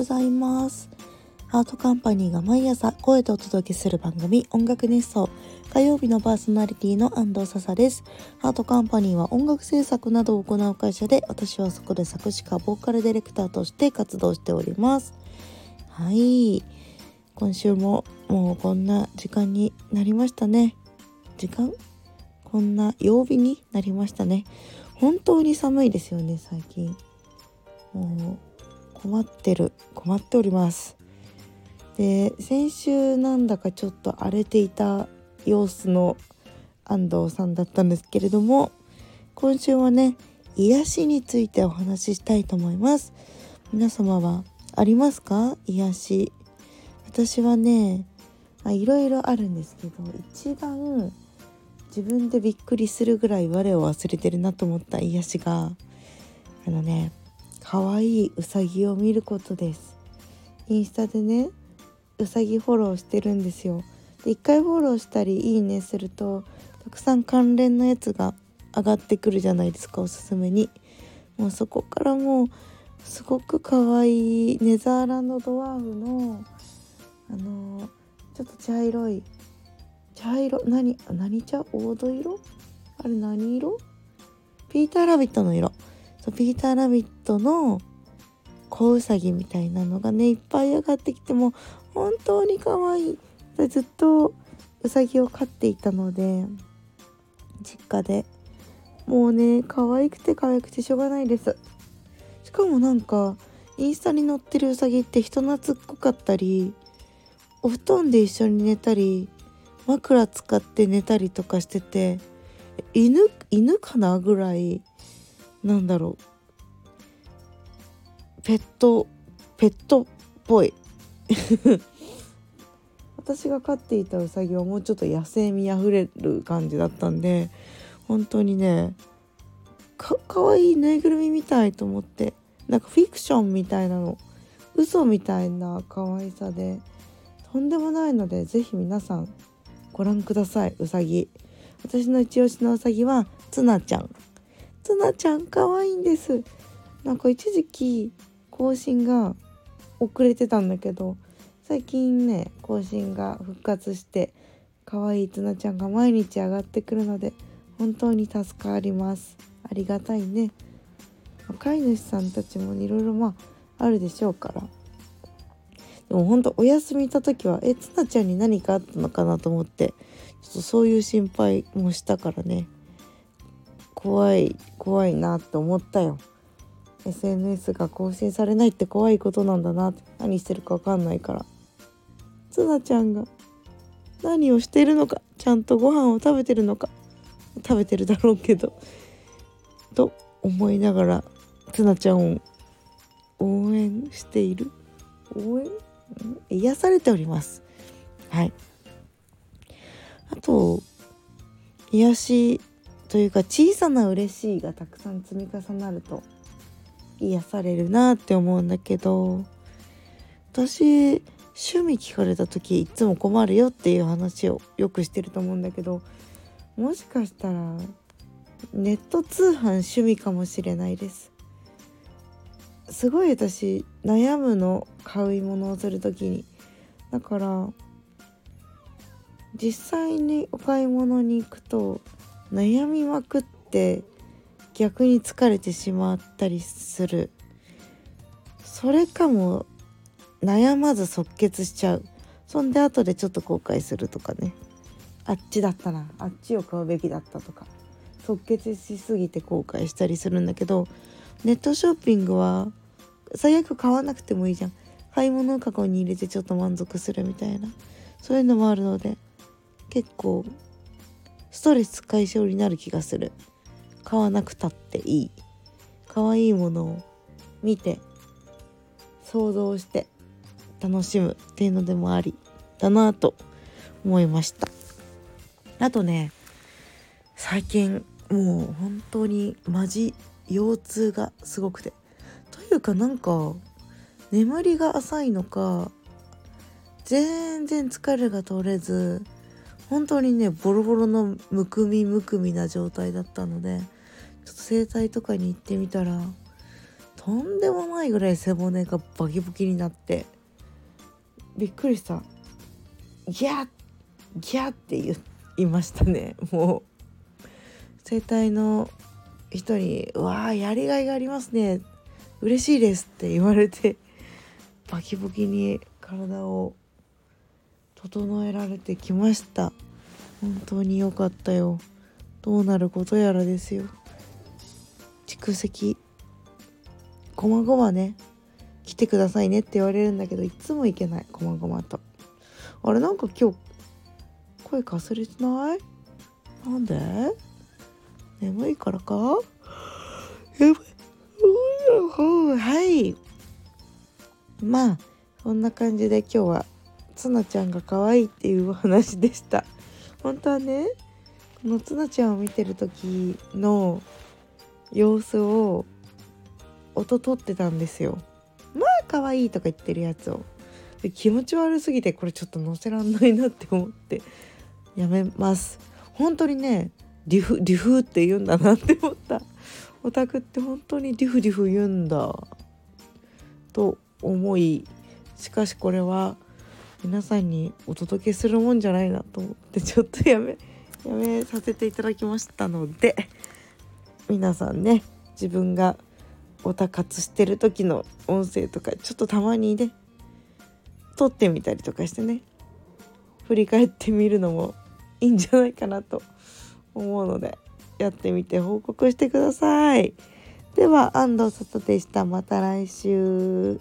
ございます。アートカンパニーが毎朝声でお届けする番組音楽熱奏。火曜日のパーソナリティの安藤笹です。アートカンパニーは音楽制作などを行う会社で私はそこで作詞家ボーカルディレクターとして活動しております。はい。今週ももうこんな時間になりましたね。時間？こんな曜日になりましたね。本当に寒いですよね最近。もう困ってる困っております。で先週なんだかちょっと荒れていた様子の安藤さんだったんですけれども今週はね癒しについてお話ししたいと思います。皆様はありますか？癒し。私はねいろいろあるんですけど一番自分でびっくりするぐらい我を忘れてるなと思った癒しがあのね可愛いうさぎを見ることです。インスタでねうさぎフォローしてるんですよ。で1回フォローしたりいいねするとたくさん関連のやつが上がってくるじゃないですかおすすめに。もうそこからもうすごく可愛いネザーランドドワーフのあのー、ちょっと茶色い茶色何何茶？黄土色？あれ何色？ピーターラビットの色。そうピーターラビットの子うさぎみたいなのがねいっぱい上がってきても本当に可愛い。ずっとうさぎを飼っていたので実家で。もうね可愛くて可愛くてしょうがないです。しかもなんかインスタに載ってるうさぎって人懐っこかったりお布団で一緒に寝たり枕使って寝たりとかしてて犬犬かなぐらいなんだろう。ペットペットっぽい。私が飼っていたウサギはもうちょっと野生味あふれる感じだったんで本当にねかかわいいぬいぐるみみたいと思ってなんかフィクションみたいなの嘘みたいな可愛さでとんでもないので是非皆さんご覧くださいうさぎ私の一押しのうさぎはツナちゃん。ツナちゃん可愛いんです。なんか一時期更新が遅れてたんだけど最近ね更新が復活して可愛いツナちゃんが毎日上がってくるので本当に助かります。ありがたいね。飼い主さんたちもいろいろまああるでしょうから。でも本当お休みた時はえつなちゃんに何かあったのかなと思ってちょっとそういう心配もしたからね。怖い怖いなって思ったよ。SNS が更新されないって怖いことなんだなって。何してるか分かんないから。つなちゃんが何をしてるのかちゃんとご飯を食べてるのか食べてるだろうけどと思いながらつなちゃんを応援している。応援？癒されております。はい。あと癒しというか小さな嬉しいがたくさん積み重なると癒されるなって思うんだけど私趣味聞かれた時いつも困るよっていう話をよくしてると思うんだけどもしかしたらネット通販趣味かもしれないです。すごい私悩むの買い物をする時に。だから実際にお買い物に行くと悩みまくって逆に疲れてしまったりする。それかも悩まず即決しちゃう。そんで後でちょっと後悔するとかね。あっちだったな。あっちを買うべきだったとか。即決しすぎて後悔したりするんだけどネットショッピングは最悪買わなくてもいいじゃん。買い物かごに入れてちょっと満足するみたいな。そういうのもあるので結構ストレス解消になる気がする。買わなくたっていい。可愛いものを見て想像して楽しむっていうのでもありだなと思いました。あとね最近もう本当にマジ腰痛がすごくて。というかなんか眠りが浅いのか全然疲れが取れず本当にねボロボロのむくみむくみな状態だったのでちょっと整体とかに行ってみたらとんでもないぐらい背骨がバキバキになってびっくりした。ギャッギャッって言いましたね。もう。整体の人に「うわーやりがいがありますね。嬉しいです」って言われてバキバキに体を整えられてきました。本当に良かったよ。どうなることやらですよ。蓄積。こまごまね。来てくださいねって言われるんだけどいつも行けない。こまごまと。あれなんか今日声かすれてない？なんで？眠いからか？眠い。はい。まあそんな感じで今日はツナちゃんが可愛いっていうお話でした。本当はねこのツナちゃんを見てる時の様子を音取ってたんですよ。まあ可愛いとか言ってるやつを。で気持ち悪すぎてこれちょっと載せらんないなって思って。やめます。本当にねデュフデュフって言うんだなって思った。オタクって本当にデュフデュフ言うんだ。と思いしかしこれは皆さんにお届けするもんじゃないなと思ってちょっとやめ やめさせていただきましたので皆さんね自分がオタ活してる時の音声とかちょっとたまにね撮ってみたりとかしてね振り返ってみるのもいいんじゃないかなと思うのでやってみて報告してください。では安藤さとでしたまた来週。